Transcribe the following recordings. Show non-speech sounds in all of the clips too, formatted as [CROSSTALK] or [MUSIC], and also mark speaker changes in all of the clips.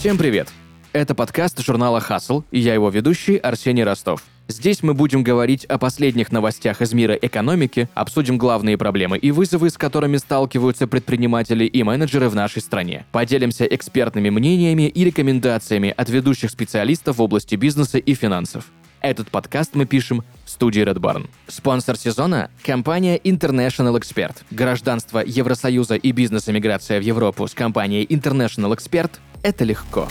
Speaker 1: Всем привет! Это подкаст журнала «Хасл» и я его ведущий Арсений Ростов. Здесь мы будем говорить о последних новостях из мира экономики, обсудим главные проблемы и вызовы, с которыми сталкиваются предприниматели и менеджеры в нашей стране. Поделимся экспертными мнениями и рекомендациями от ведущих специалистов в области бизнеса и финансов. Этот подкаст мы пишем в студии Red Barn. Спонсор сезона – компания International Expert. Гражданство Евросоюза и бизнес-эмиграция в Европу с компанией International Expert – это легко.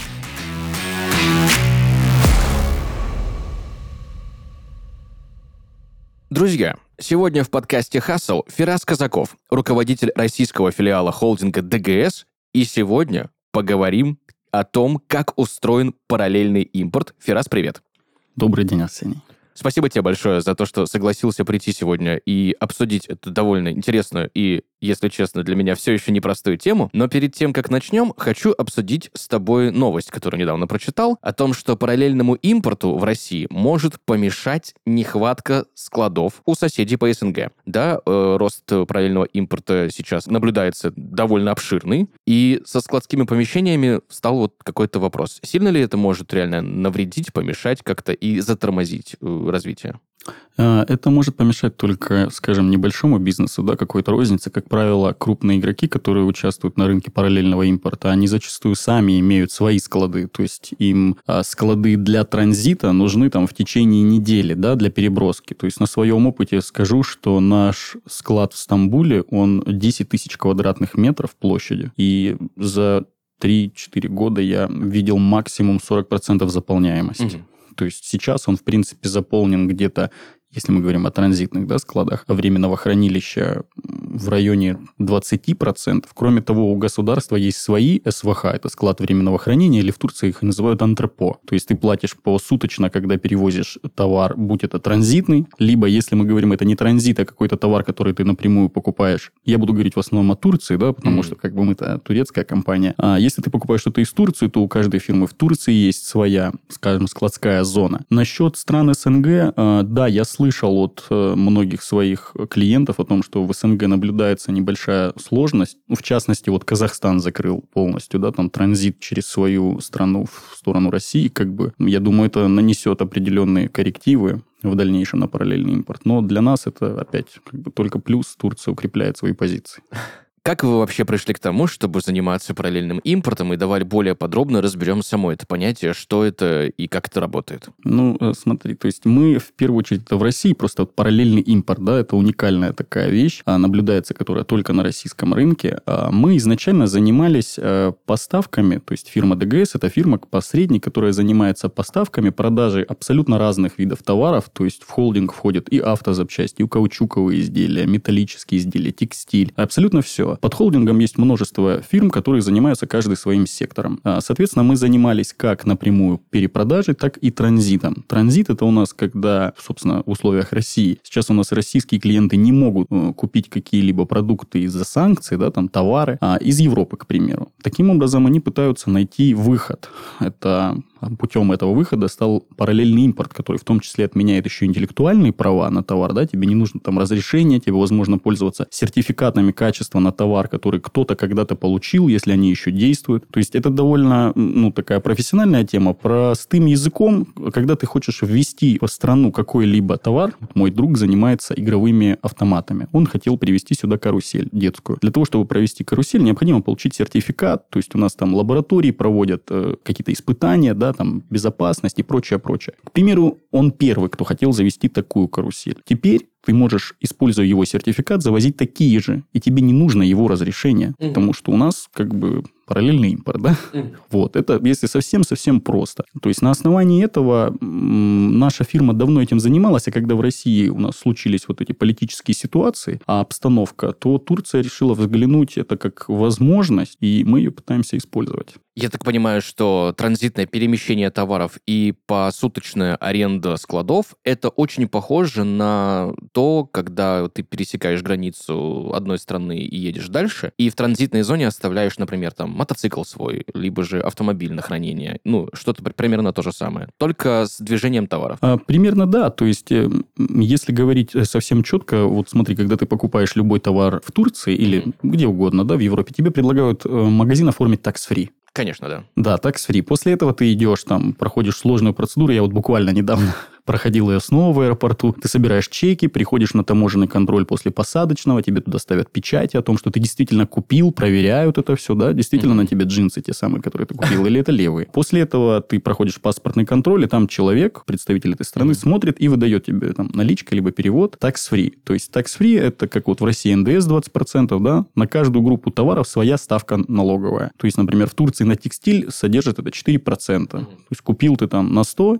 Speaker 1: Друзья, сегодня в подкасте «Хассел» Фирас Казаков, руководитель российского филиала холдинга ДГС, и сегодня поговорим о том, как устроен параллельный импорт. Фирас, привет.
Speaker 2: Добрый день, Арсений.
Speaker 1: Спасибо тебе большое за то, что согласился прийти сегодня и обсудить эту довольно интересную и если честно, для меня все еще непростую тему. Но перед тем, как начнем, хочу обсудить с тобой новость, которую недавно прочитал, о том, что параллельному импорту в России может помешать нехватка складов у соседей по СНГ. Да, э, рост параллельного импорта сейчас наблюдается довольно обширный, и со складскими помещениями стал вот какой-то вопрос. Сильно ли это может реально навредить, помешать как-то и затормозить э, развитие?
Speaker 2: А, это может помешать только, скажем, небольшому бизнесу, да, какой-то рознице. Как правило, крупные игроки, которые участвуют на рынке параллельного импорта, они зачастую сами имеют свои склады. То есть им а, склады для транзита нужны там в течение недели, да, для переброски. То есть на своем опыте скажу, что наш склад в Стамбуле, он 10 тысяч квадратных метров площади. И за 3-4 года я видел максимум 40% заполняемости. Угу. То есть сейчас он, в принципе, заполнен где-то если мы говорим о транзитных да, складах временного хранилища в районе 20%. Кроме того, у государства есть свои СВХ, это склад временного хранения, или в Турции их называют антрепо. То есть ты платишь посуточно, когда перевозишь товар, будь это транзитный, либо, если мы говорим, это не транзит, а какой-то товар, который ты напрямую покупаешь. Я буду говорить в основном о Турции, да, потому mm-hmm. что как бы мы-то турецкая компания. А если ты покупаешь что-то из Турции, то у каждой фирмы в Турции есть своя, скажем, складская зона. Насчет стран СНГ, а, да, я слышал от э, многих своих клиентов о том, что в СНГ наблюдается небольшая сложность. Ну, в частности, вот Казахстан закрыл полностью, да, там транзит через свою страну в сторону России, как бы, я думаю, это нанесет определенные коррективы в дальнейшем на параллельный импорт. Но для нас это опять как бы только плюс. Турция укрепляет свои позиции. [LAUGHS]
Speaker 1: Как вы вообще пришли к тому, чтобы заниматься параллельным импортом, и давай более подробно разберем само это понятие, что это и как это работает?
Speaker 2: Ну, э, смотри, то есть мы в первую очередь это в России, просто вот параллельный импорт, да, это уникальная такая вещь, а наблюдается, которая только на российском рынке. А мы изначально занимались э, поставками, то есть фирма ДГС, это фирма-посредник, которая занимается поставками, продажей абсолютно разных видов товаров, то есть в холдинг входит и автозапчасти, и каучуковые изделия, металлические изделия, текстиль, абсолютно все этого. Под холдингом есть множество фирм, которые занимаются каждый своим сектором. А, соответственно, мы занимались как напрямую перепродажей, так и транзитом. Транзит это у нас, когда, собственно, в условиях России, сейчас у нас российские клиенты не могут э, купить какие-либо продукты из-за санкций, да, там товары, а, из Европы, к примеру. Таким образом, они пытаются найти выход. Это путем этого выхода стал параллельный импорт, который в том числе отменяет еще интеллектуальные права на товар, да, тебе не нужно там разрешение, тебе возможно пользоваться сертификатами качества на товар, который кто-то когда-то получил, если они еще действуют. То есть это довольно, ну, такая профессиональная тема. Простым языком, когда ты хочешь ввести в страну какой-либо товар, мой друг занимается игровыми автоматами. Он хотел привести сюда карусель детскую. Для того, чтобы провести карусель, необходимо получить сертификат, то есть у нас там лаборатории проводят э, какие-то испытания, да, там, безопасность и прочее, прочее. К примеру, он первый, кто хотел завести такую карусель. Теперь ты можешь, используя его сертификат, завозить такие же, и тебе не нужно его разрешение, угу. потому что у нас как бы параллельный импорт, да? Вот, это если совсем-совсем просто. То есть на основании этого наша фирма давно этим занималась, а когда в России у нас случились вот эти политические ситуации, а обстановка, то Турция решила взглянуть это как возможность, и мы ее пытаемся использовать.
Speaker 1: Я так понимаю, что транзитное перемещение товаров и посуточная аренда складов – это очень похоже на то, когда ты пересекаешь границу одной страны и едешь дальше, и в транзитной зоне оставляешь, например, там мотоцикл свой, либо же автомобиль на хранение. Ну, что-то примерно то же самое. Только с движением товаров.
Speaker 2: А, примерно да. То есть, э, если говорить э, совсем четко, вот смотри, когда ты покупаешь любой товар в Турции или mm-hmm. где угодно, да, в Европе, тебе предлагают э, магазин оформить tax-free.
Speaker 1: Конечно, да.
Speaker 2: Да, tax-free. После этого ты идешь, там, проходишь сложную процедуру. Я вот буквально недавно проходил ее снова в аэропорту. Ты собираешь чеки, приходишь на таможенный контроль после посадочного, тебе туда ставят печати о том, что ты действительно купил, проверяют это все, да, действительно mm-hmm. на тебе джинсы те самые, которые ты купил, или это левые. После этого ты проходишь паспортный контроль, и там человек, представитель этой страны, mm-hmm. смотрит и выдает тебе там наличка, либо перевод tax-free. То есть tax-free это как вот в России НДС 20%, да, на каждую группу товаров своя ставка налоговая. То есть, например, в Турции на текстиль содержит это 4%. Mm-hmm. То есть, купил ты там на 100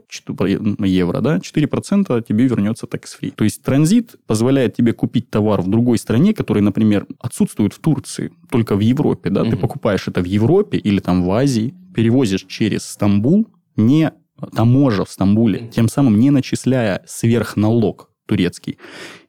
Speaker 2: евро, да, 4% тебе вернется tax-free. То есть транзит позволяет тебе купить товар в другой стране, который, например, отсутствует в Турции, только в Европе. Да? Угу. Ты покупаешь это в Европе или там в Азии, перевозишь через Стамбул, не таможа в Стамбуле, тем самым не начисляя сверхналог турецкий.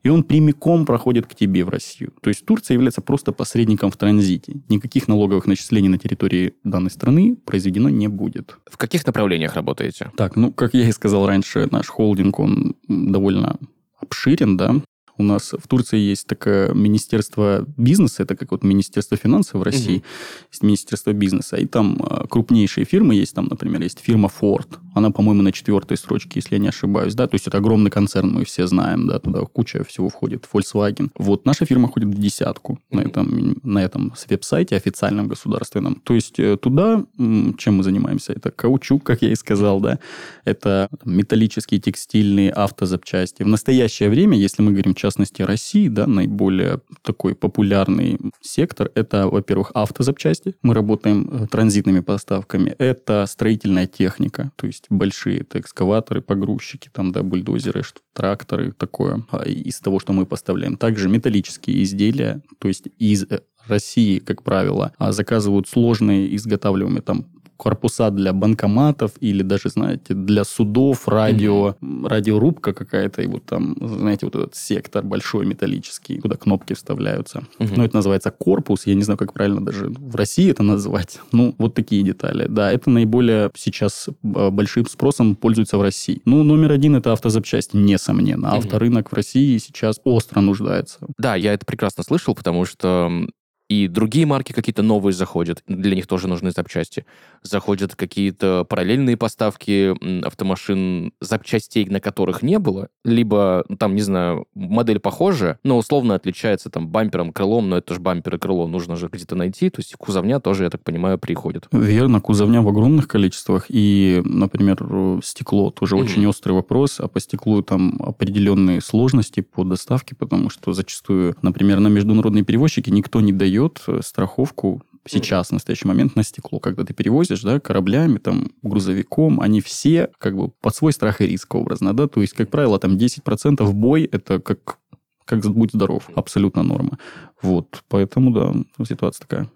Speaker 2: И он прямиком проходит к тебе в Россию. То есть Турция является просто посредником в транзите. Никаких налоговых начислений на территории данной страны произведено не будет.
Speaker 1: В каких направлениях работаете?
Speaker 2: Так, ну, как я и сказал раньше, наш холдинг, он довольно обширен, да, у нас в Турции есть такое министерство бизнеса, это как вот министерство финансов в России, угу. есть министерство бизнеса, и там а, крупнейшие фирмы есть, там, например, есть фирма Ford, она, по-моему, на четвертой строчке, если я не ошибаюсь, да, то есть это огромный концерн, мы все знаем, да, туда куча всего входит, Volkswagen. Вот наша фирма ходит в десятку на этом, на этом веб-сайте официальном государственном. То есть э, туда, чем мы занимаемся, это каучук, как я и сказал, да, это металлические, текстильные, автозапчасти. В настоящее время, если мы говорим частности России, да, наиболее такой популярный сектор, это, во-первых, автозапчасти. Мы работаем э, транзитными поставками. Это строительная техника, то есть большие, это экскаваторы, погрузчики, там, да, бульдозеры, тракторы, такое. А из того, что мы поставляем. Также металлические изделия, то есть из э, России, как правило, а заказывают сложные изготавливаемые там корпуса для банкоматов или даже, знаете, для судов, радио, mm-hmm. радиорубка какая-то, и вот там, знаете, вот этот сектор большой металлический, куда кнопки вставляются. Mm-hmm. Ну, это называется корпус, я не знаю, как правильно даже в России это назвать. [LAUGHS] Ну, вот такие детали. Да, это наиболее сейчас а, большим спросом пользуется в России. Ну, номер один это автозапчасти, несомненно. Mm-hmm. Авторынок в России сейчас остро нуждается.
Speaker 1: Да, я это прекрасно слышал, потому что и другие марки какие-то новые заходят, для них тоже нужны запчасти. Заходят какие-то параллельные поставки автомашин, запчастей, на которых не было, либо, ну, там, не знаю, модель похожая, но условно отличается там бампером, крылом, но это же бампер и крыло нужно же где-то найти, то есть кузовня тоже, я так понимаю, приходит.
Speaker 2: Верно, кузовня в огромных количествах, и, например, стекло тоже mm-hmm. очень острый вопрос, а по стеклу там определенные сложности по доставке, потому что зачастую, например, на международные перевозчики никто не дает дает э, страховку сейчас, в настоящий момент, на стекло. Когда ты перевозишь, да, кораблями, там, грузовиком, они все как бы под свой страх и риск образно, да, то есть, как правило, там 10% в бой, это как, как будь здоров, абсолютно норма. Вот, поэтому, да, ситуация такая.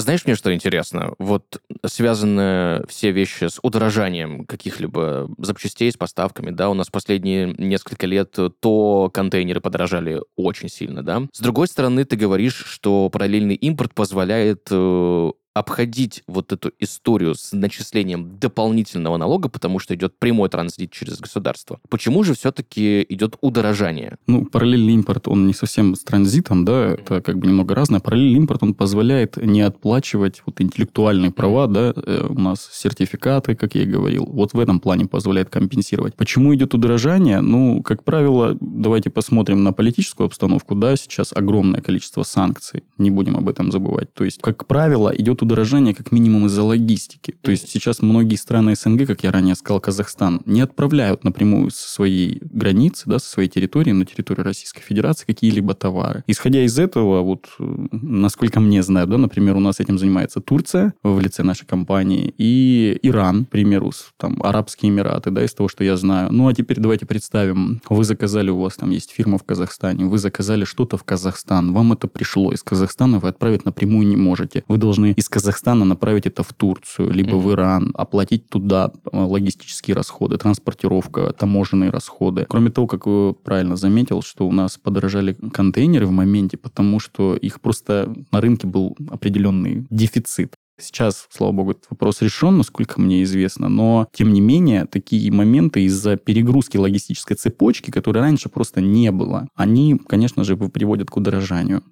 Speaker 1: Знаешь, мне что интересно? Вот связаны все вещи с удорожанием каких-либо запчастей, с поставками, да, у нас последние несколько лет то контейнеры подорожали очень сильно, да. С другой стороны, ты говоришь, что параллельный импорт позволяет э, обходить вот эту историю с начислением дополнительного налога, потому что идет прямой транзит через государство. Почему же все-таки идет удорожание?
Speaker 2: Ну, параллельный импорт, он не совсем с транзитом, да, это как бы немного разное. Параллельный импорт, он позволяет не отплачивать вот интеллектуальные права, да, э, у нас сертификаты, как я и говорил, вот в этом плане позволяет компенсировать. Почему идет удорожание? Ну, как правило, давайте посмотрим на политическую обстановку, да, сейчас огромное количество санкций, не будем об этом забывать. То есть, как правило, идет идет удорожание как минимум из-за логистики. То есть сейчас многие страны СНГ, как я ранее сказал, Казахстан, не отправляют напрямую со своей границы, да, со своей территории на территорию Российской Федерации какие-либо товары. Исходя из этого, вот, насколько мне знают, да, например, у нас этим занимается Турция в лице нашей компании и Иран, к примеру, там, Арабские Эмираты, да, из того, что я знаю. Ну, а теперь давайте представим, вы заказали, у вас там есть фирма в Казахстане, вы заказали что-то в Казахстан, вам это пришло из Казахстана, вы отправить напрямую не можете. Вы должны из Казахстана направить это в Турцию, либо mm-hmm. в Иран, оплатить туда э, логистические расходы, транспортировка, таможенные расходы. Кроме того, как вы правильно заметил, что у нас подорожали контейнеры в моменте, потому что их просто на рынке был определенный дефицит. Сейчас, слава богу, этот вопрос решен, насколько мне известно, но, тем не менее, такие моменты из-за перегрузки логистической цепочки, которой раньше просто не было, они, конечно же, приводят к удорожанию.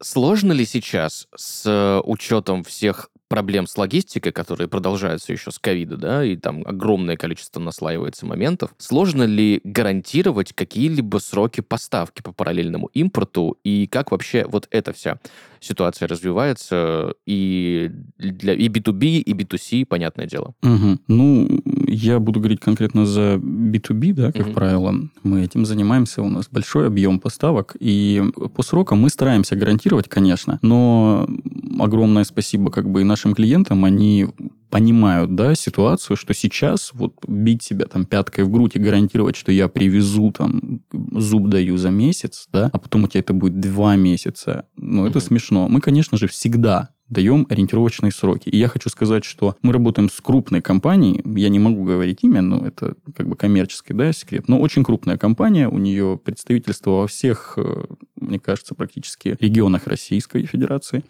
Speaker 1: Сложно ли сейчас с учетом всех проблем с логистикой, которые продолжаются еще с ковида, да, и там огромное количество наслаивается моментов, сложно ли гарантировать какие-либо сроки поставки по параллельному импорту, и как вообще вот эта вся ситуация развивается и для и B2B, и B2C, понятное дело.
Speaker 2: Угу. Ну, я буду говорить конкретно за B2B, да, как угу. правило. Мы этим занимаемся, у нас большой объем поставок, и по срокам мы стараемся гарантировать, конечно, но огромное спасибо как бы и нашим клиентам, они понимают, да, ситуацию, что сейчас вот бить себя там пяткой в грудь и гарантировать, что я привезу там, зуб даю за месяц, да, а потом у тебя это будет два месяца, ну, это mm-hmm. смешно. Мы, конечно же, всегда даем ориентировочные сроки. И я хочу сказать, что мы работаем с крупной компанией, я не могу говорить имя, но это как бы коммерческий да, секрет, но очень крупная компания, у нее представительство во всех, э, мне кажется, практически регионах Российской Федерации.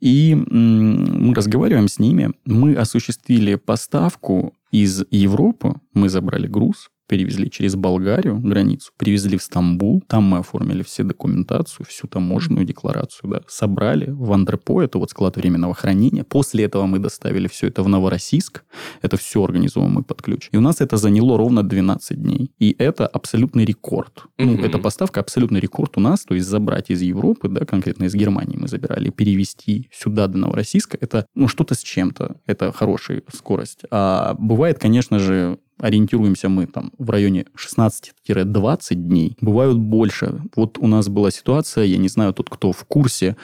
Speaker 2: И мы разговариваем с ними. Мы осуществили поставку из Европы. Мы забрали груз, перевезли через Болгарию границу, привезли в Стамбул, там мы оформили все документацию, всю таможенную декларацию, да, собрали в Андропо, это вот склад временного хранения. После этого мы доставили все это в Новороссийск, это все организовано мы под ключ. И у нас это заняло ровно 12 дней. И это абсолютный рекорд. Ну, эта поставка абсолютный рекорд у нас, то есть забрать из Европы, да, конкретно из Германии мы забирали, перевести сюда до Новороссийска, это, ну, что-то с чем-то, это хорошая скорость. А бывает, конечно же, ориентируемся мы там в районе 16-20 дней. Бывают больше. Вот у нас была ситуация, я не знаю, тот, кто в курсе,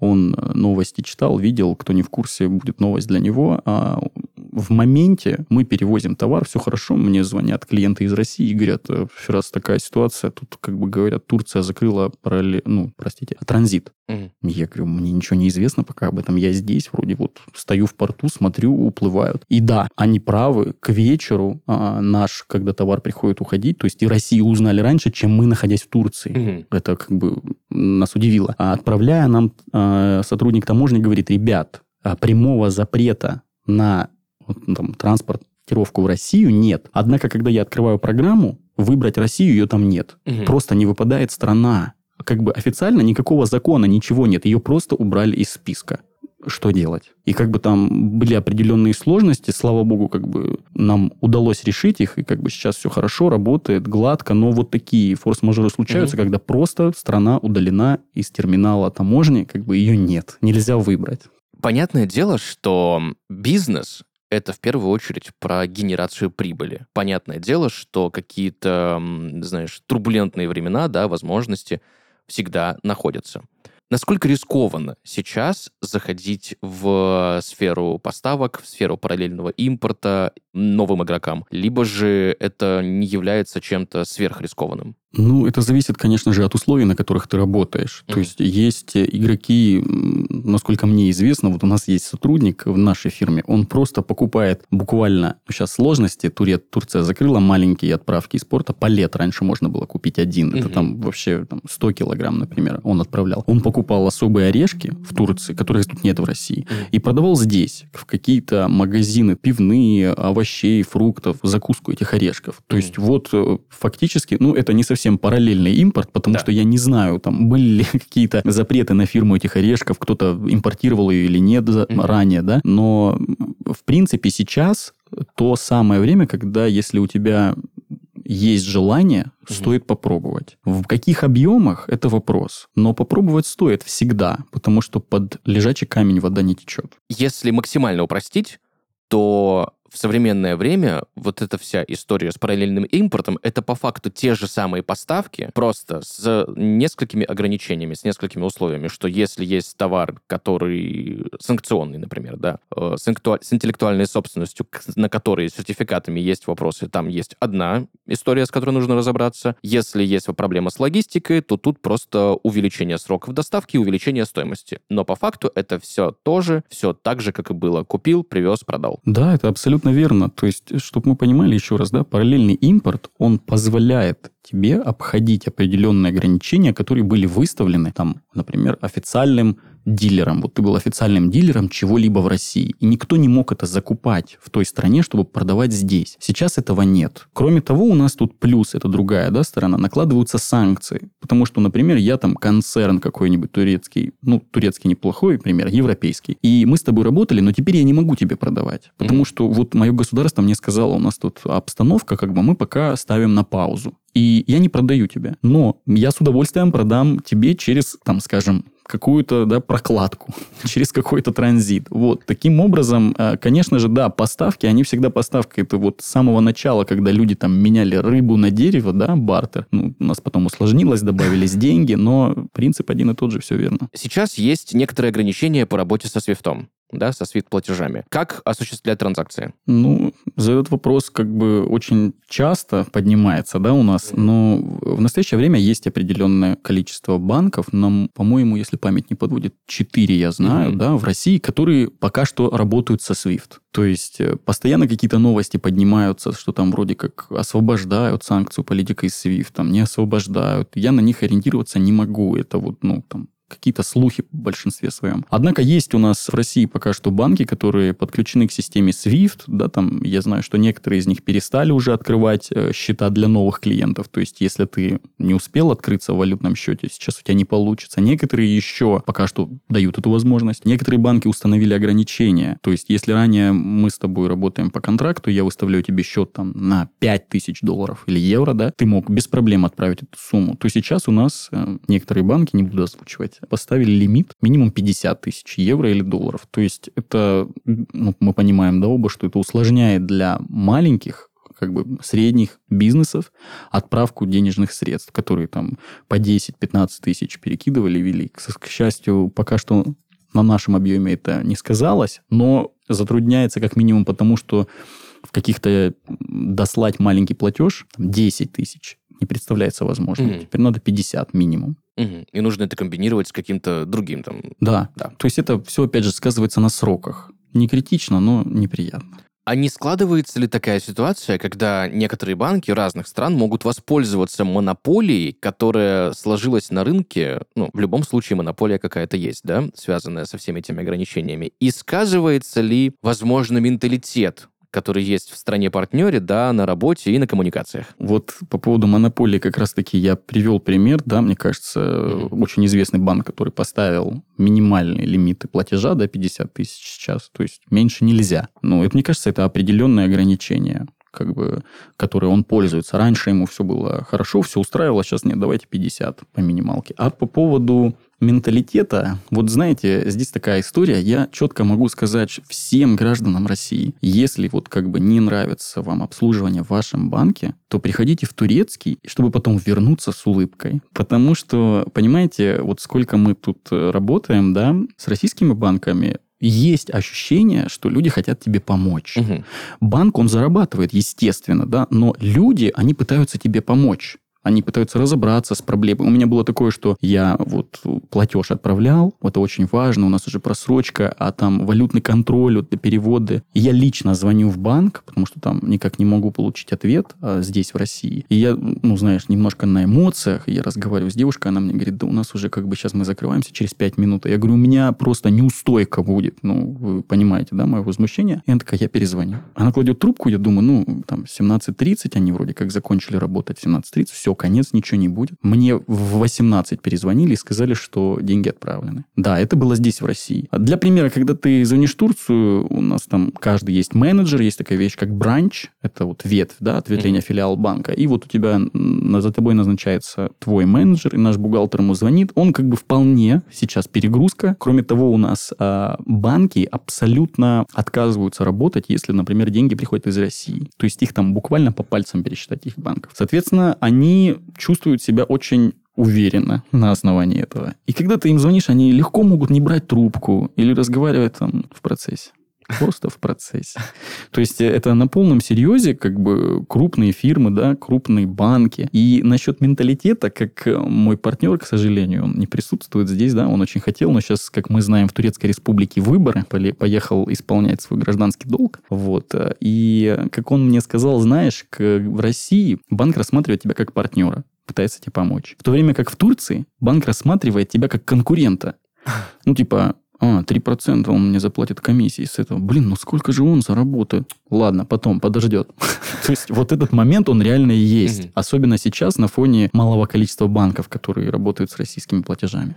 Speaker 2: он э, новости читал, видел, кто не в курсе, будет новость для него. А в моменте мы перевозим товар, все хорошо, мне звонят клиенты из России и говорят, «Э, раз такая ситуация, тут, как бы говорят, Турция закрыла параллель, ну, простите, транзит. Угу. Я говорю, мне ничего не известно пока об этом, я здесь, вроде вот стою в порту, смотрю, уплывают. И да, они правы, к вечеру а, наш, когда товар приходит уходить, то есть и Россию узнали раньше, чем мы, находясь в Турции. Угу. Это как бы нас удивило. А отправляя нам, а, сотрудник таможни говорит, ребят, а прямого запрета на ну, там, транспортировку в Россию нет. Однако, когда я открываю программу, выбрать Россию ее там нет. Угу. Просто не выпадает страна. Как бы официально никакого закона, ничего нет. Ее просто убрали из списка. Что делать? И как бы там были определенные сложности, слава богу, как бы нам удалось решить их, и как бы сейчас все хорошо, работает, гладко, но вот такие форс-мажоры случаются, угу. когда просто страна удалена из терминала таможни, как бы ее нет, нельзя выбрать.
Speaker 1: Понятное дело, что бизнес это в первую очередь про генерацию прибыли. Понятное дело, что какие-то, знаешь, турбулентные времена, да, возможности всегда находятся. Насколько рискованно сейчас заходить в сферу поставок, в сферу параллельного импорта новым игрокам? Либо же это не является чем-то сверхрискованным?
Speaker 2: Ну, это зависит, конечно же, от условий, на которых ты работаешь. Mm-hmm. То есть есть игроки, насколько мне известно, вот у нас есть сотрудник в нашей фирме, он просто покупает буквально, ну, сейчас сложности, Турия, Турция закрыла маленькие отправки из порта, палет раньше можно было купить один, mm-hmm. это там вообще там, 100 килограмм, например, он отправлял. Он покупал особые орешки в Турции, которых тут нет в России, mm-hmm. и продавал здесь, в какие-то магазины пивные, овощей, фруктов, закуску этих орешков. То mm-hmm. есть вот э, фактически, ну, это не совсем совсем параллельный импорт, потому да. что я не знаю, там были ли [LAUGHS] какие-то запреты на фирму этих орешков, кто-то импортировал ее или нет mm-hmm. ранее, да. Но в принципе сейчас то самое время, когда если у тебя есть желание, угу. стоит попробовать. В каких объемах – это вопрос. Но попробовать стоит всегда, потому что под лежачий камень вода не течет.
Speaker 1: Если максимально упростить, то в современное время вот эта вся история с параллельным импортом, это по факту те же самые поставки, просто с несколькими ограничениями, с несколькими условиями, что если есть товар, который санкционный, например, да, э, с, интеллектуаль- с интеллектуальной собственностью, на которые сертификатами есть вопросы, там есть одна история, с которой нужно разобраться. Если есть проблема с логистикой, то тут просто увеличение сроков доставки и увеличение стоимости. Но по факту это все тоже, все так же, как и было. Купил, привез, продал.
Speaker 2: Да, это абсолютно абсолютно верно. То есть, чтобы мы понимали еще раз, да, параллельный импорт, он позволяет тебе обходить определенные ограничения, которые были выставлены, там, например, официальным дилером. Вот ты был официальным дилером чего-либо в России. И никто не мог это закупать в той стране, чтобы продавать здесь. Сейчас этого нет. Кроме того, у нас тут плюс, это другая да, сторона, накладываются санкции. Потому что, например, я там концерн какой-нибудь турецкий, ну, турецкий неплохой пример, европейский. И мы с тобой работали, но теперь я не могу тебе продавать. Потому mm-hmm. что вот мое государство мне сказало, у нас тут обстановка, как бы мы пока ставим на паузу. И я не продаю тебе. Но я с удовольствием продам тебе через, там, скажем, какую-то да, прокладку, [LAUGHS] через какой-то транзит. Вот. Таким образом, э, конечно же, да, поставки, они всегда поставки. Это вот с самого начала, когда люди там меняли рыбу на дерево, да, бартер. Ну, у нас потом усложнилось, добавились деньги, но принцип один и тот же, все верно.
Speaker 1: Сейчас есть некоторые ограничения по работе со свифтом да, со свит-платежами. Как осуществлять транзакции?
Speaker 2: Ну, за этот вопрос как бы очень часто поднимается, да, у нас, но в настоящее время есть определенное количество банков, нам, по-моему, если память не подводит, 4 я знаю, mm-hmm. да, в России, которые пока что работают со SWIFT. То есть э, постоянно какие-то новости поднимаются, что там вроде как освобождают санкцию политика из SWIFT, там не освобождают. Я на них ориентироваться не могу. Это вот, ну, там, какие-то слухи в большинстве своем. Однако есть у нас в России пока что банки, которые подключены к системе SWIFT, да, там я знаю, что некоторые из них перестали уже открывать э, счета для новых клиентов, то есть если ты не успел открыться в валютном счете, сейчас у тебя не получится. Некоторые еще пока что дают эту возможность. Некоторые банки установили ограничения, то есть если ранее мы с тобой работаем по контракту, я выставляю тебе счет там на 5000 долларов или евро, да, ты мог без проблем отправить эту сумму, то сейчас у нас э, некоторые банки, не буду озвучивать, поставили лимит минимум 50 тысяч евро или долларов. То есть это, ну, мы понимаем, да, оба, что это усложняет для маленьких как бы средних бизнесов отправку денежных средств, которые там по 10-15 тысяч перекидывали, вели. К счастью, пока что на нашем объеме это не сказалось, но затрудняется как минимум потому, что в каких-то дослать маленький платеж 10 тысяч не представляется возможным. Mm-hmm. Теперь надо 50 минимум.
Speaker 1: Угу. И нужно это комбинировать с каким-то другим там.
Speaker 2: Да. да. То есть это все, опять же, сказывается на сроках. Не критично, но неприятно.
Speaker 1: А не складывается ли такая ситуация, когда некоторые банки разных стран могут воспользоваться монополией, которая сложилась на рынке, ну, в любом случае монополия какая-то есть, да, связанная со всеми этими ограничениями, и сказывается ли, возможно, менталитет который есть в стране-партнере, да, на работе и на коммуникациях.
Speaker 2: Вот по поводу монополии как раз-таки я привел пример, да, мне кажется, mm-hmm. очень известный банк, который поставил минимальные лимиты платежа, да, 50 тысяч сейчас, то есть меньше нельзя. Ну, это, мне кажется, это определенное ограничение как бы, которой он пользуется. Раньше ему все было хорошо, все устраивало, сейчас нет, давайте 50 по минималке. А по поводу менталитета, вот знаете, здесь такая история, я четко могу сказать всем гражданам России, если вот как бы не нравится вам обслуживание в вашем банке, то приходите в турецкий, чтобы потом вернуться с улыбкой. Потому что, понимаете, вот сколько мы тут работаем, да, с российскими банками, есть ощущение, что люди хотят тебе помочь. Угу. Банк, он зарабатывает, естественно, да, но люди, они пытаются тебе помочь. Они пытаются разобраться с проблемой. У меня было такое, что я вот платеж отправлял, это очень важно, у нас уже просрочка, а там валютный контроль, вот, переводы. Я лично звоню в банк, потому что там никак не могу получить ответ а, здесь, в России. И я, ну, знаешь, немножко на эмоциях, я разговариваю с девушкой, она мне говорит, да у нас уже как бы сейчас мы закрываемся через 5 минут. Я говорю, у меня просто неустойка будет. Ну, вы понимаете, да, мое возмущение. И она такая, я перезвоню. Она кладет трубку, я думаю, ну, там, 17.30, они вроде как закончили работать в 17.30, все, конец, ничего не будет. Мне в 18 перезвонили и сказали, что деньги отправлены. Да, это было здесь, в России. А для примера, когда ты звонишь в Турцию, у нас там каждый есть менеджер, есть такая вещь, как бранч, это вот ветвь, да, ответвление mm-hmm. филиал банка. И вот у тебя за тобой назначается твой менеджер, и наш бухгалтер ему звонит. Он как бы вполне сейчас перегрузка. Кроме того, у нас а, банки абсолютно отказываются работать, если, например, деньги приходят из России. То есть их там буквально по пальцам пересчитать их банков. Соответственно, чувствуют себя очень уверенно на основании этого. И когда ты им звонишь, они легко могут не брать трубку или разговаривать там в процессе. Просто в процессе. То есть это на полном серьезе как бы крупные фирмы, да, крупные банки. И насчет менталитета, как мой партнер, к сожалению, он не присутствует здесь, да, он очень хотел, но сейчас, как мы знаем, в Турецкой Республике выборы, поехал исполнять свой гражданский долг. Вот. И как он мне сказал, знаешь, в России банк рассматривает тебя как партнера пытается тебе помочь. В то время как в Турции банк рассматривает тебя как конкурента. Ну, типа, а, 3% он мне заплатит комиссии с этого. Блин, ну сколько же он заработает? Ладно, потом, подождет. [LAUGHS] То есть вот этот момент, он реально и есть. Особенно сейчас на фоне малого количества банков, которые работают с российскими платежами.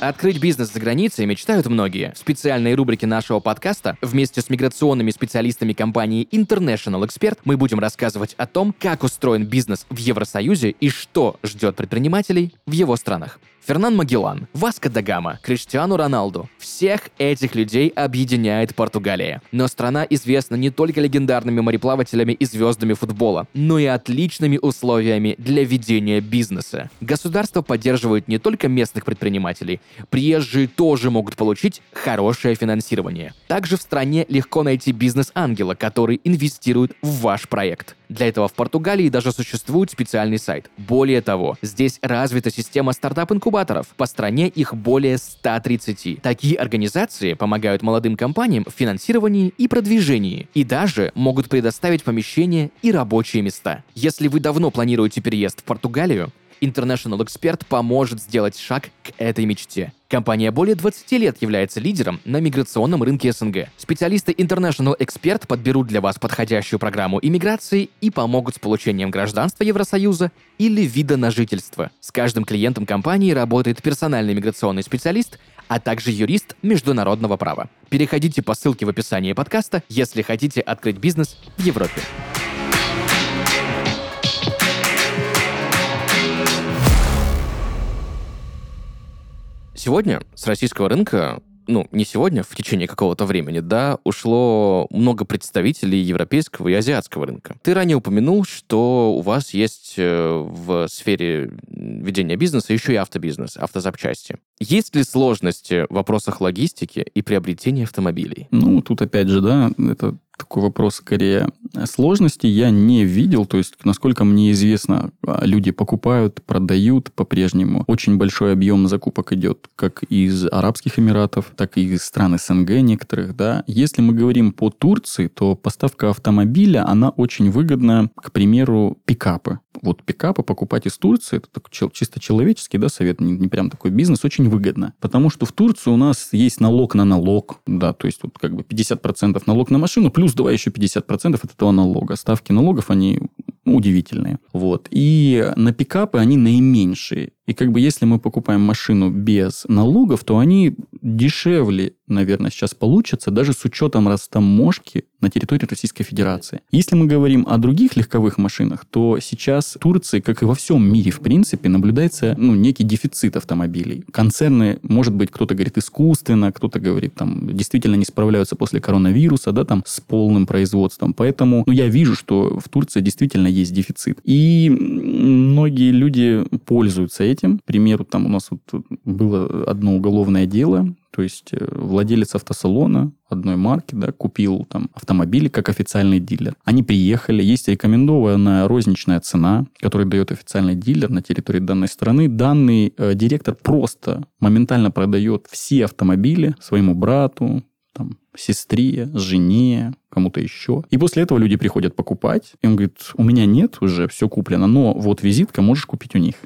Speaker 1: Открыть бизнес за границей мечтают многие. В специальной рубрике нашего подкаста вместе с миграционными специалистами компании International Expert мы будем рассказывать о том, как устроен бизнес в Евросоюзе и что ждет предпринимателей в его странах. Фернан Магеллан, Васко да Гама, Криштиану Роналду. Всех этих людей объединяет Португалия. Но страна известна не только легендарными мореплавателями и звездами футбола, но и отличными условиями для ведения бизнеса. Государство поддерживает не только местных предпринимателей, приезжие тоже могут получить хорошее финансирование. Также в стране легко найти бизнес-ангела, который инвестирует в ваш проект. Для этого в Португалии даже существует специальный сайт. Более того, здесь развита система стартап-инкубаторов. По стране их более 130. Такие организации помогают молодым компаниям в финансировании и продвижении. И даже могут предоставить помещения и рабочие места. Если вы давно планируете переезд в Португалию, International Expert поможет сделать шаг к этой мечте. Компания более 20 лет является лидером на миграционном рынке СНГ. Специалисты International Expert подберут для вас подходящую программу иммиграции и помогут с получением гражданства Евросоюза или вида на жительство. С каждым клиентом компании работает персональный миграционный специалист, а также юрист международного права. Переходите по ссылке в описании подкаста, если хотите открыть бизнес в Европе. Сегодня с российского рынка ну, не сегодня, в течение какого-то времени, да, ушло много представителей европейского и азиатского рынка. Ты ранее упомянул, что у вас есть э, в сфере ведения бизнеса еще и автобизнес, автозапчасти. Есть ли сложности в вопросах логистики и приобретения автомобилей?
Speaker 2: Ну, тут опять же, да, это такой вопрос скорее сложности я не видел. То есть, насколько мне известно, а, люди покупают, продают по-прежнему. Очень большой объем закупок идет как из Арабских Эмиратов, так и из стран СНГ некоторых. Да. Если мы говорим по Турции, то поставка автомобиля, она очень выгодна, к примеру, пикапы. Вот пикапы покупать из Турции, это чисто человеческий да, совет, не, не прям такой бизнес, очень выгодно. Потому что в Турции у нас есть налог на налог, да, то есть вот как бы 50% налог на машину, плюс давай еще 50% от этого налога. Ставки налогов, они удивительные. Вот. И на пикапы они наименьшие. И как бы если мы покупаем машину без налогов, то они дешевле, наверное, сейчас получатся, даже с учетом растаможки на территории Российской Федерации. Если мы говорим о других легковых машинах, то сейчас в Турции, как и во всем мире, в принципе, наблюдается ну, некий дефицит автомобилей. Концерны, может быть, кто-то говорит искусственно, кто-то говорит, там, действительно не справляются после коронавируса, да, там, с полным производством. Поэтому, ну, я вижу, что в Турции действительно есть дефицит. И многие люди пользуются этим. К примеру, там у нас вот было одно уголовное дело, то есть э, владелец автосалона одной марки, да, купил там автомобили как официальный дилер. Они приехали, есть рекомендованная розничная цена, которую дает официальный дилер на территории данной страны. Данный э, директор просто моментально продает все автомобили своему брату, там, сестре, жене, кому-то еще. И после этого люди приходят покупать, и он говорит, у меня нет уже, все куплено, но вот визитка, можешь купить у них.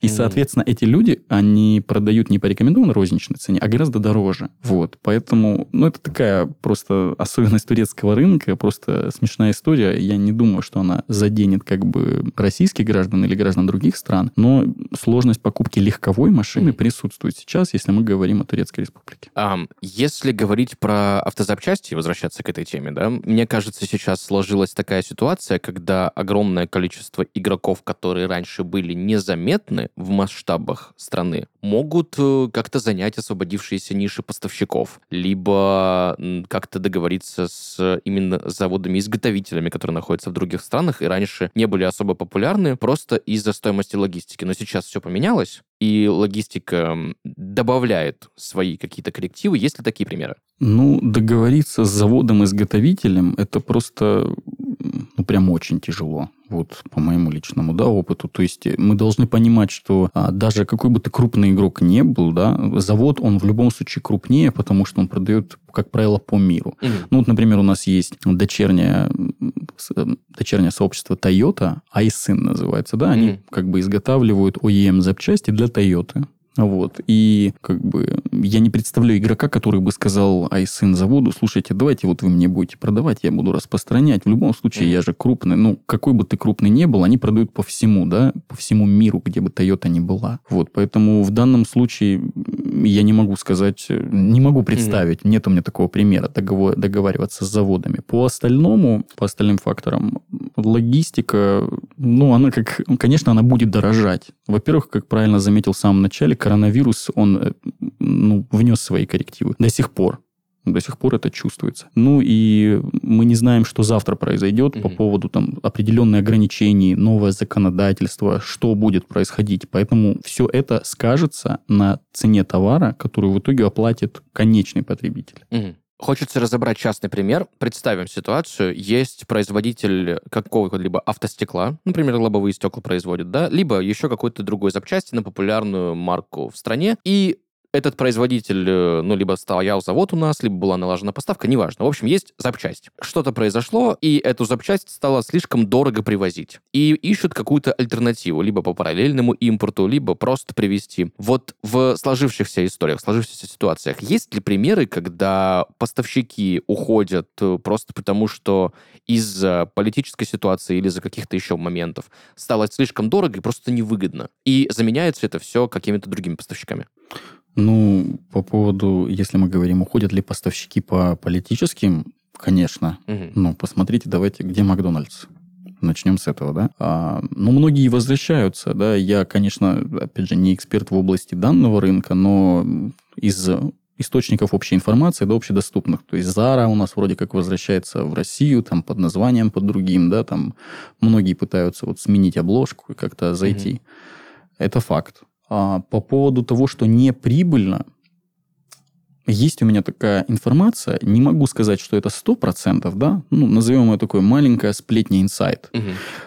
Speaker 2: И, соответственно, эти люди, они продают не по рекомендованной розничной цене, а гораздо дороже. Вот. Поэтому, ну, это такая просто особенность турецкого рынка, просто смешная история. Я не думаю, что она заденет как бы российских граждан или граждан других стран, но сложность покупки легковой машины присутствует сейчас, если мы говорим о Турецкой республике.
Speaker 1: А, если говорить про автозапчасти, возвращаться к этой теме, да, мне кажется, сейчас сложилась такая ситуация, когда огромное количество игроков, которые раньше были незаметны, в масштабах страны могут э, как-то занять освободившиеся ниши поставщиков, либо как-то договориться с именно заводами-изготовителями, которые находятся в других странах и раньше не были особо популярны просто из-за стоимости логистики. Но сейчас все поменялось, и логистика добавляет свои какие-то коррективы. Есть ли такие примеры?
Speaker 2: Ну, договориться с заводом-изготовителем это просто ну, прям очень тяжело вот по моему личному да, опыту. То есть мы должны понимать, что а, даже какой бы ты крупный игрок не был, да, завод, он в любом случае крупнее, потому что он продает, как правило, по миру. Mm-hmm. Ну, вот, например, у нас есть дочерняя эм, дочернее сообщество Toyota, iSyn называется, да, они mm. как бы изготавливают OEM запчасти для Toyota. Вот. И как бы я не представляю игрока, который бы сказал Айсын заводу, слушайте, давайте вот вы мне будете продавать, я буду распространять. В любом случае, я же крупный. Ну, какой бы ты крупный не был, они продают по всему, да, по всему миру, где бы Toyota ни была. Вот. Поэтому в данном случае я не могу сказать, не могу представить, нет у меня такого примера договор, договариваться с заводами. По остальному, по остальным факторам, логистика, ну, она как, конечно, она будет дорожать. Во-первых, как правильно заметил в самом начале, коронавирус, он э, ну, внес свои коррективы. До сих пор. До сих пор это чувствуется. Ну и мы не знаем, что завтра произойдет mm-hmm. по поводу там определенных ограничений, новое законодательство, что будет происходить. Поэтому все это скажется на цене товара, которую в итоге оплатит конечный потребитель.
Speaker 1: Mm-hmm. Хочется разобрать частный пример. Представим ситуацию. Есть производитель какого-либо автостекла, например, лобовые стекла производит, да, либо еще какой-то другой запчасти на популярную марку в стране, и этот производитель, э, ну, либо стоял завод у нас, либо была налажена поставка, неважно. В общем, есть запчасть. Что-то произошло, и эту запчасть стало слишком дорого привозить. И ищут какую-то альтернативу, либо по параллельному импорту, либо просто привезти. Вот в сложившихся историях, в сложившихся ситуациях, есть ли примеры, когда поставщики уходят э, просто потому, что из-за политической ситуации или из-за каких-то еще моментов стало слишком дорого и просто невыгодно, и заменяется это все какими-то другими поставщиками?
Speaker 2: Ну, по поводу, если мы говорим, уходят ли поставщики по политическим, конечно. Угу. Ну, посмотрите, давайте, где Макдональдс. Начнем с этого, да. А, ну, многие возвращаются, да. Я, конечно, опять же, не эксперт в области данного рынка, но из источников общей информации, да, общедоступных. То есть Zara у нас вроде как возвращается в Россию, там под названием, под другим, да, там многие пытаются вот сменить обложку и как-то зайти. Угу. Это факт. А, по поводу того, что не прибыльно, есть у меня такая информация, не могу сказать, что это 100%, да, ну, назовем ее такой маленькая сплетня инсайт. Угу.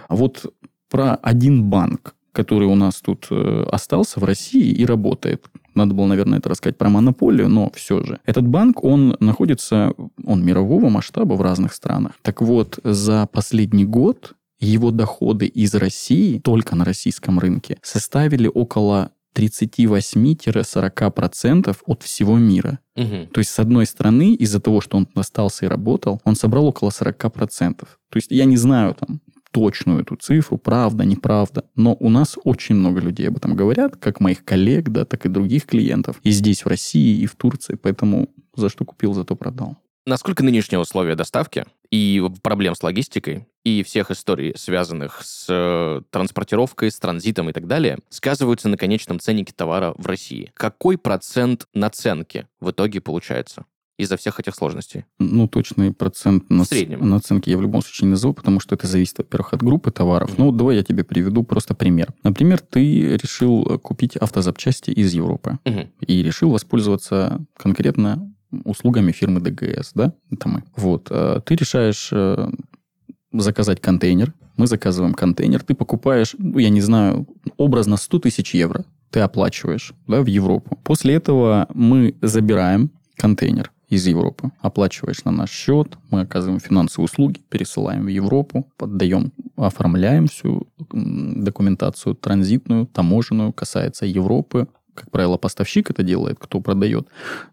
Speaker 2: Вот про один банк, который у нас тут э, остался в России и работает. Надо было, наверное, это рассказать про монополию, но все же. Этот банк, он находится, он мирового масштаба в разных странах. Так вот, за последний год его доходы из России только на российском рынке составили около 38-40% от всего мира. Угу. То есть, с одной стороны, из-за того, что он остался и работал, он собрал около 40%. То есть, я не знаю там точную эту цифру, правда, неправда, но у нас очень много людей об этом говорят, как моих коллег, да, так и других клиентов, и здесь, в России, и в Турции, поэтому за что купил, зато продал.
Speaker 1: Насколько нынешние условия доставки и проблем с логистикой, и всех историй, связанных с э, транспортировкой, с транзитом и так далее, сказываются на конечном ценнике товара в России? Какой процент наценки в итоге получается? из-за всех этих сложностей?
Speaker 2: Ну, точный процент на наценки я в любом случае не назову, потому что это зависит, во-первых, от группы товаров. Mm-hmm. Ну, давай я тебе приведу просто пример. Например, ты решил купить автозапчасти из Европы mm-hmm. и решил воспользоваться конкретно услугами фирмы ДГС, да, это мы. Вот, э, ты решаешь э, заказать контейнер, мы заказываем контейнер, ты покупаешь, ну, я не знаю, образно 100 тысяч евро ты оплачиваешь, да, в Европу. После этого мы забираем контейнер из Европы, оплачиваешь на наш счет, мы оказываем финансовые услуги, пересылаем в Европу, поддаем, оформляем всю документацию транзитную, таможенную, касается Европы, как правило, поставщик это делает, кто продает,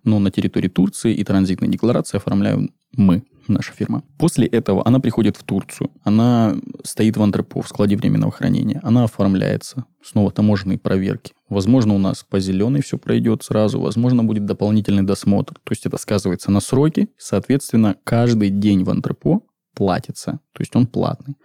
Speaker 2: но на территории Турции и транзитные декларации оформляем мы, наша фирма. После этого она приходит в Турцию, она стоит в антрепо, в складе временного хранения, она оформляется, снова таможенные проверки. Возможно, у нас по зеленой все пройдет сразу, возможно, будет дополнительный досмотр. То есть это сказывается на сроки, соответственно, каждый день в антрепо платится, то есть он платный.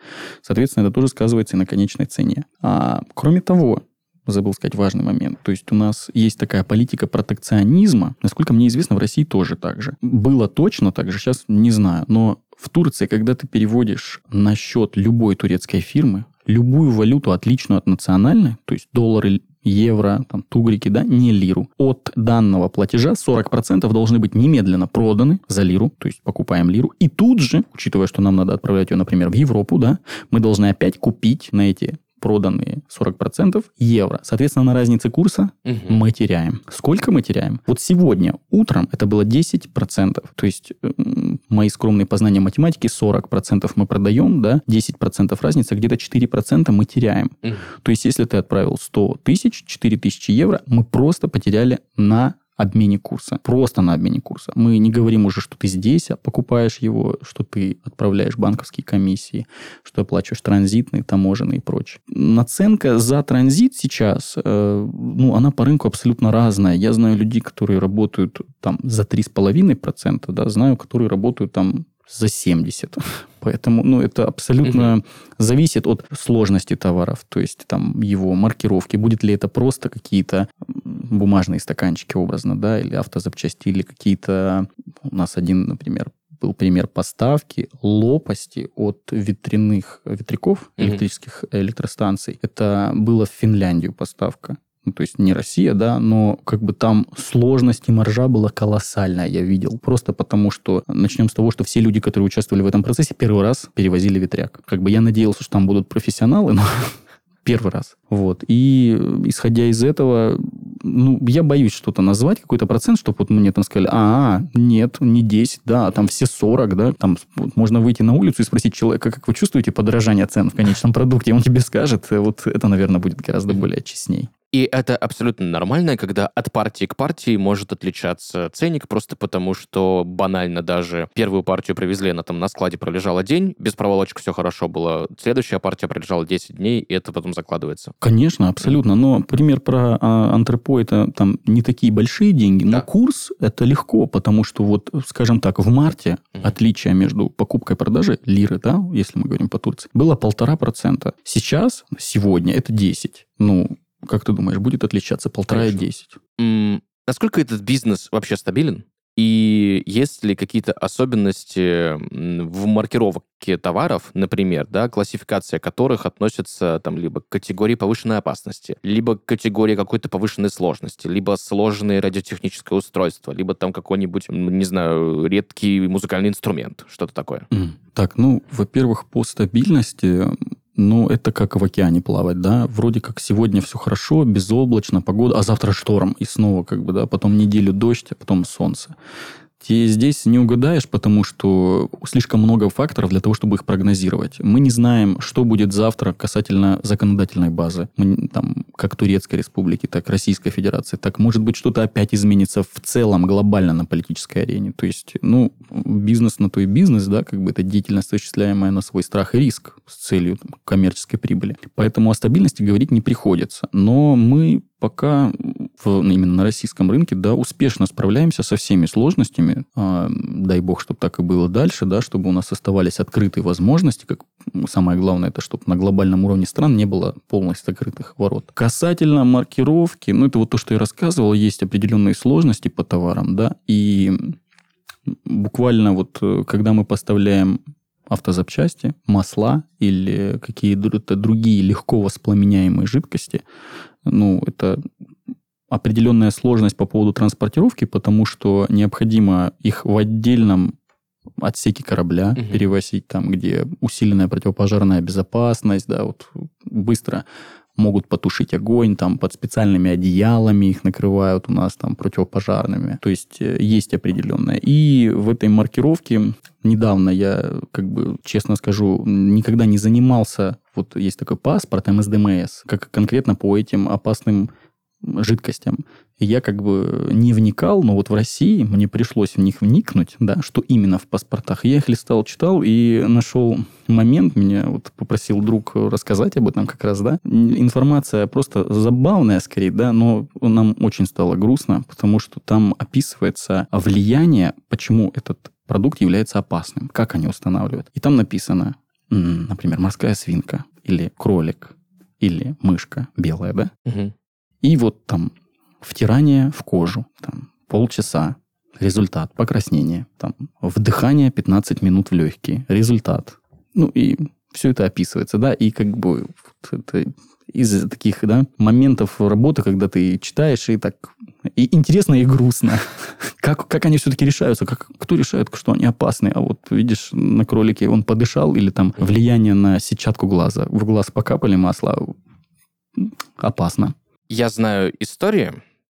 Speaker 2: Соответственно, это тоже сказывается и на конечной цене. А, кроме того, забыл сказать важный момент. То есть у нас есть такая политика протекционизма. Насколько мне известно, в России тоже так же. Было точно так же, сейчас не знаю. Но в Турции, когда ты переводишь на счет любой турецкой фирмы, любую валюту, отличную от национальной, то есть доллары, евро, там, тугрики, да, не лиру. От данного платежа 40% должны быть немедленно проданы за лиру, то есть покупаем лиру, и тут же, учитывая, что нам надо отправлять ее, например, в Европу, да, мы должны опять купить на эти проданные 40% евро. Соответственно, на разнице курса
Speaker 1: Мгм.
Speaker 2: мы теряем. Сколько мы теряем? Вот сегодня утром это было 10%. То есть мои скромные познания математики 40% мы продаем, да, 10% разница, где-то 4% мы теряем.
Speaker 1: Мгм.
Speaker 2: То есть если ты отправил 100 тысяч, 4 тысячи евро, мы просто потеряли на обмене курса. Просто на обмене курса. Мы не говорим уже, что ты здесь покупаешь его, что ты отправляешь банковские комиссии, что оплачиваешь транзитные, таможенные и прочее. Наценка за транзит сейчас, э, ну, она по рынку абсолютно разная. Я знаю людей, которые работают там за 3,5%, да, знаю, которые работают там за 70. Поэтому, ну, это абсолютно зависит от сложности товаров, то есть там его маркировки. Будет ли это просто какие-то бумажные стаканчики образно, да, или автозапчасти, или какие-то... У нас один, например, был пример поставки лопасти от ветряных ветряков
Speaker 1: Мгм.
Speaker 2: электрических электростанций. Это было в Финляндию поставка. Ну, то есть не Россия, да, но как бы там сложность и маржа была колоссальная, я видел. Просто потому, что начнем с того, что все люди, которые участвовали в этом процессе, первый раз перевозили ветряк. Как бы я надеялся, что там будут профессионалы, но [LAUGHS] первый раз. Вот. И исходя из этого, ну, я боюсь что-то назвать, какой-то процент, чтобы вот мне там сказали, а, нет, не 10, да, а там все 40, да, там вот можно выйти на улицу и спросить человека, как вы чувствуете подорожание цен в конечном продукте, и он тебе скажет, вот это, наверное, будет гораздо более честней.
Speaker 1: И это абсолютно нормально, когда от партии к партии может отличаться ценник, просто потому что банально даже первую партию привезли, она там на складе пролежала день, без проволочек все хорошо было. Следующая партия пролежала 10 дней, и это потом закладывается.
Speaker 2: Конечно, абсолютно. Но пример про а, антрепо это там не такие большие деньги, но
Speaker 1: Да.
Speaker 2: курс это легко, потому что вот, скажем так, в марте
Speaker 1: Мгм.
Speaker 2: отличие между покупкой и продажей лиры, да, если мы говорим по Турции, было полтора процента. Сейчас, сегодня, это 10. Ну, как ты думаешь, будет отличаться полтора и
Speaker 1: Конечно.
Speaker 2: 10?
Speaker 1: М, Насколько этот бизнес вообще стабилен? И есть ли какие-то особенности в маркировке товаров, например, да, классификация которых относится там либо к категории повышенной опасности, либо к категории какой-то повышенной сложности, либо сложное радиотехническое устройство, либо там какой-нибудь, не знаю, редкий музыкальный инструмент, что-то такое.
Speaker 2: Так, ну, во-первых, по стабильности, ну, это как в океане плавать, да. Вроде как сегодня все хорошо, безоблачно, погода, а завтра шторм, и снова как бы, да, потом неделю дождь, а потом солнце. Те здесь не угадаешь, потому что слишком много факторов для того, чтобы их прогнозировать. Мы не знаем, что будет завтра касательно законодательной базы. Мы, там, как Турецкой республики, так Российской Федерации. Так, может быть, что-то опять изменится в целом глобально на политической арене. То есть, ну, бизнес на то и бизнес, да, как бы это деятельность, осуществляемая на свой страх и риск с целью там, коммерческой прибыли. Поэтому о стабильности говорить не приходится. Но мы пока в- именно на российском рынке, да, успешно справляемся со всеми сложностями. А, дай бог, чтобы так и было дальше, да, чтобы у нас оставались открытые возможности, как самое главное, это чтобы на глобальном уровне стран не было полностью закрытых ворот. Касательно маркировки, ну, это вот то, что я рассказывал, есть определенные сложности по товарам, да, и буквально вот э, когда мы поставляем автозапчасти, масла или какие-то другие легко воспламеняемые жидкости, ну, это определенная сложность по поводу транспортировки, потому что необходимо их в отдельном отсеке корабля
Speaker 1: Мгм.
Speaker 2: перевозить, там, где усиленная противопожарная безопасность, да, вот быстро могут потушить огонь, там под специальными одеялами их накрывают у нас там противопожарными. То есть э, есть определенное. И в этой маркировке недавно я, как бы, честно скажу, никогда не занимался, вот есть такой паспорт МСДМС, как конкретно по этим опасным жидкостям. Я как бы не вникал, но вот в России мне пришлось в них вникнуть, да, что именно в паспортах. Я их листал, читал и нашел момент, меня вот попросил друг рассказать об этом как раз, да. Информация просто забавная скорее, да, но нам очень стало грустно, потому что там описывается влияние, почему этот продукт является опасным, как они устанавливают. И там написано, например, морская свинка или кролик или мышка белая, да,
Speaker 1: Мгм.
Speaker 2: и вот там втирание в кожу, там полчаса, результат, покраснение, там вдыхание 15 минут в легкие, результат. Ну и все это описывается, да, и как бы вот это из таких, да, моментов работы, когда ты читаешь и так и интересно, и грустно. [LAUGHS] Как, как они все-таки решаются? Как, кто решает, что они опасны? А вот, видишь, на кролике он подышал или там влияние на сетчатку глаза. В глаз покапали масло. Опасно.
Speaker 1: Я знаю истории,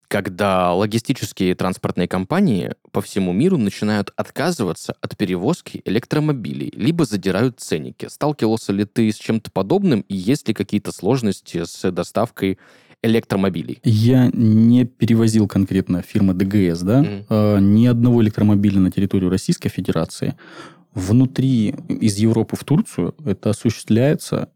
Speaker 1: когда логистические транспортные компании по всему миру начинают отказываться от перевозки электромобилей, либо задирают ценники. Сталкивался ли ты с чем-то подобным, и есть ли какие-то сложности с доставкой электромобилей?
Speaker 2: Я не перевозил конкретно фирмы ДГС, да, mm. а, ни одного электромобиля на территорию Российской Федерации. Внутри, из Европы в Турцию это осуществляется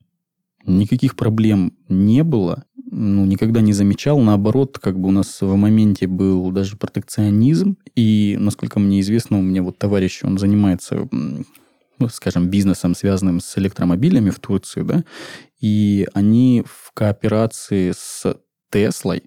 Speaker 2: Никаких проблем не было, ну, никогда не замечал. Наоборот, как бы у нас в моменте был даже протекционизм. И, насколько мне известно, у меня вот товарищ, он занимается ну, скажем, бизнесом, связанным с электромобилями в Турции, да, и они в кооперации с Теслой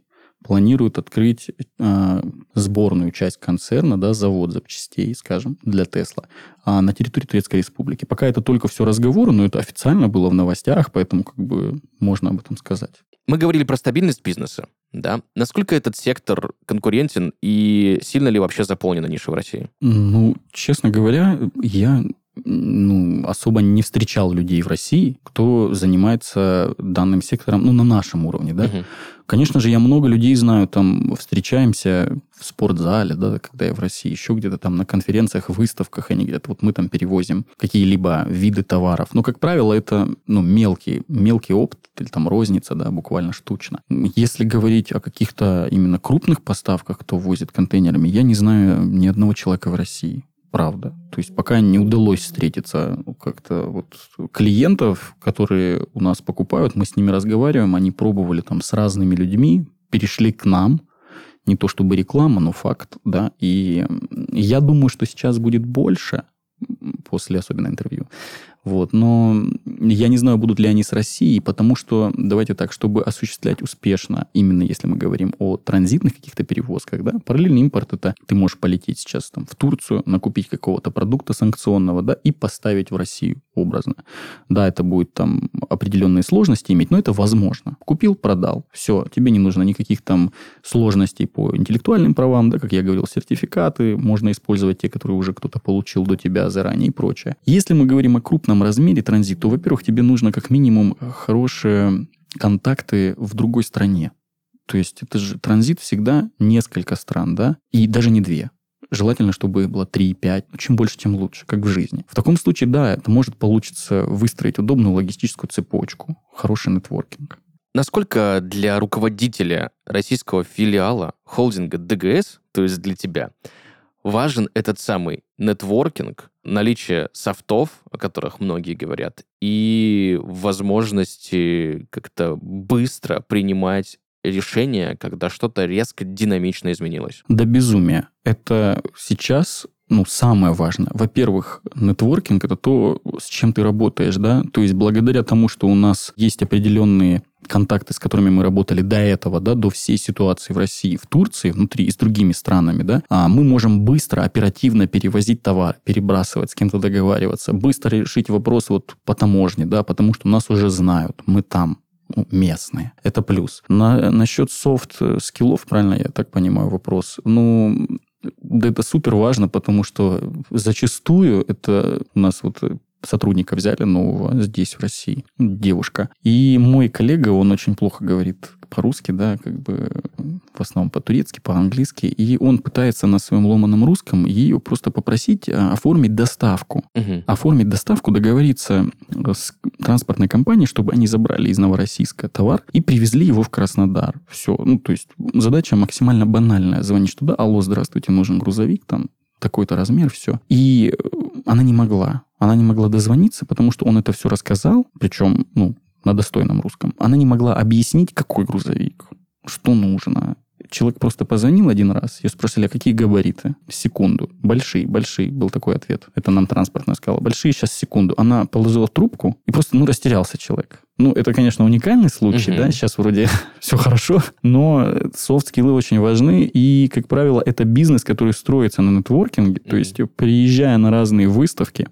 Speaker 2: планируют открыть э, сборную часть концерна, да, завод запчастей, скажем, для Тесла, а на территории Турецкой Республики. Пока это только все разговоры, но это официально было в новостях, поэтому как бы можно об этом сказать.
Speaker 1: Мы говорили про стабильность бизнеса, да? Насколько этот сектор конкурентен и сильно ли вообще заполнена ниша в России?
Speaker 2: Ну, честно говоря, я ну, особо не встречал людей в России, кто занимается данным сектором, ну, на нашем уровне, да. Угу. Конечно же, я много людей знаю, там, встречаемся в спортзале, да, когда я в России, еще где-то там на конференциях, выставках, они говорят, вот мы там перевозим какие-либо виды товаров. Но, как правило, это, ну, мелкий, мелкий опыт, или там розница, да, буквально штучно. Если говорить о каких-то именно крупных поставках, кто возит контейнерами, я не знаю ни одного человека в России правда. То есть пока не удалось встретиться как-то вот клиентов, которые у нас покупают, мы с ними разговариваем, они пробовали там с разными людьми, перешли к нам, не то чтобы реклама, но факт, да, и я думаю, что сейчас будет больше после особенно интервью. Вот. Но я не знаю, будут ли они с Россией, потому что, давайте так, чтобы осуществлять успешно, именно если мы говорим о транзитных каких-то перевозках, да, параллельный импорт это ты можешь полететь сейчас там в Турцию, накупить какого-то продукта санкционного, да, и поставить в Россию образно. Да, это будет там определенные сложности иметь, но это возможно. Купил, продал, все, тебе не нужно никаких там сложностей по интеллектуальным правам, да, как я говорил, сертификаты, можно использовать те, которые уже кто-то получил до тебя заранее и прочее. Если мы говорим о крупном крупном размере транзит, то, во-первых, тебе нужно как минимум хорошие контакты в другой стране. То есть это же транзит всегда несколько стран, да, и даже не две. Желательно, чтобы было 3-5. Ну, чем больше, тем лучше, как в жизни. В таком случае, да, это может получиться выстроить удобную логистическую цепочку, хороший нетворкинг.
Speaker 1: Насколько для руководителя российского филиала холдинга ДГС, то есть для тебя, важен этот самый нетворкинг, наличие софтов, о которых многие говорят, и возможности как-то быстро принимать решения, когда что-то резко динамично изменилось.
Speaker 2: До безумия. Это сейчас ну, самое важное. Во-первых, нетворкинг – это то, с чем ты работаешь, да? То есть, благодаря тому, что у нас есть определенные контакты, с которыми мы работали до этого, да, до всей ситуации в России, в Турции, внутри и с другими странами, да, а мы можем быстро, оперативно перевозить товар, перебрасывать, с кем-то договариваться, быстро решить вопрос вот по таможне, да, потому что нас уже знают, мы там, ну, местные. Это плюс. На, насчет soft skill ов, правильно я так понимаю вопрос? Ну, да это супер важно, потому что зачастую это у нас вот сотрудника взяли нового здесь, в России, девушка. И мой коллега, он очень плохо говорит по-русски, да, как бы в основном по-турецки, по-английски, и он пытается на своем ломаном русском ее просто попросить а, оформить доставку. Угу. Оформить доставку, договориться с транспортной компанией, чтобы они забрали из Новороссийска товар и привезли его в Краснодар. Все. Ну, то есть задача максимально банальная. Звонишь туда, алло, здравствуйте, нужен грузовик, там такой-то размер, все. И она не могла. Она не могла дозвониться, потому что он это все рассказал, причем, ну, на достойном русском. Она не могла объяснить, какой грузовик, что нужно. Человек просто позвонил один раз, ее спросили, а какие габариты? Секунду. Большие, большие, был такой ответ. Это нам транспортная сказала. Большие, сейчас секунду. Она положила трубку, и просто, ну, растерялся человек. Ну, это, конечно, уникальный случай, uh-huh. да, сейчас вроде [LAUGHS] все хорошо, но софт-скиллы очень важны, и, как правило, это бизнес, который строится на нетворкинге, то есть, приезжая на разные выставки,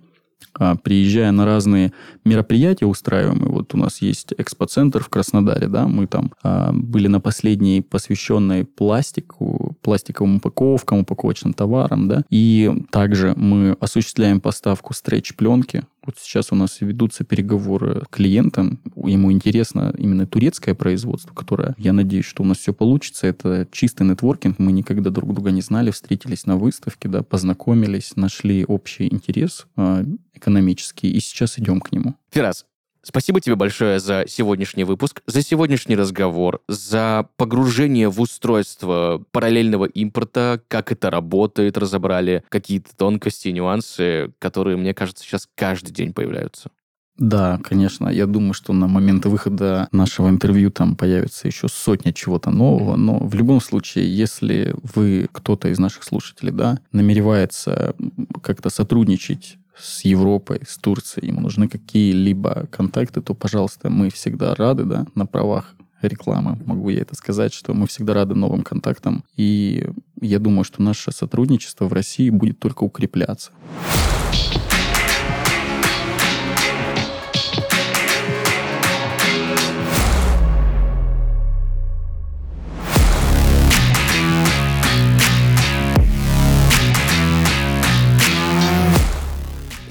Speaker 2: приезжая на разные мероприятия устраиваемые, вот у нас есть экспоцентр в Краснодаре, да, мы там а, были на последней посвященной пластику, пластиковым упаковкам, упаковочным товарам, да, и также мы осуществляем поставку стретч-пленки, вот сейчас у нас ведутся переговоры с клиентом. Ему интересно именно турецкое производство, которое, я надеюсь, что у нас все получится. Это чистый нетворкинг. Мы никогда друг друга не знали, встретились на выставке, да, познакомились, нашли общий интерес э, экономический, и сейчас идем к нему.
Speaker 1: Фирас, Спасибо тебе большое за сегодняшний выпуск, за сегодняшний разговор, за погружение в устройство параллельного импорта, как это работает, разобрали какие-то тонкости, нюансы, которые, мне кажется, сейчас каждый день появляются.
Speaker 2: Да, конечно. Я думаю, что на момент выхода нашего интервью там появится еще сотня чего-то нового. Но в любом случае, если вы, кто-то из наших слушателей, да, намеревается как-то сотрудничать с Европой, с Турцией, ему нужны какие-либо контакты, то, пожалуйста, мы всегда рады, да, на правах рекламы, могу я это сказать, что мы всегда рады новым контактам. И я думаю, что наше сотрудничество в России будет только укрепляться.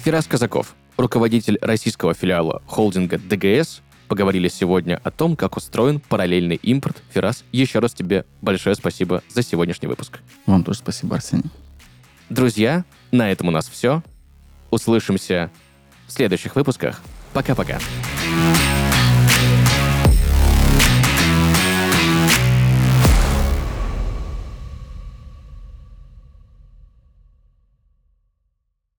Speaker 1: Фирас Казаков, руководитель российского филиала холдинга ДГС, поговорили сегодня о том, как устроен параллельный импорт. Фирас, еще раз тебе большое спасибо за сегодняшний выпуск.
Speaker 2: Вам тоже спасибо, Арсений.
Speaker 1: Друзья, на этом у нас все. Услышимся в следующих выпусках. Пока-пока. thank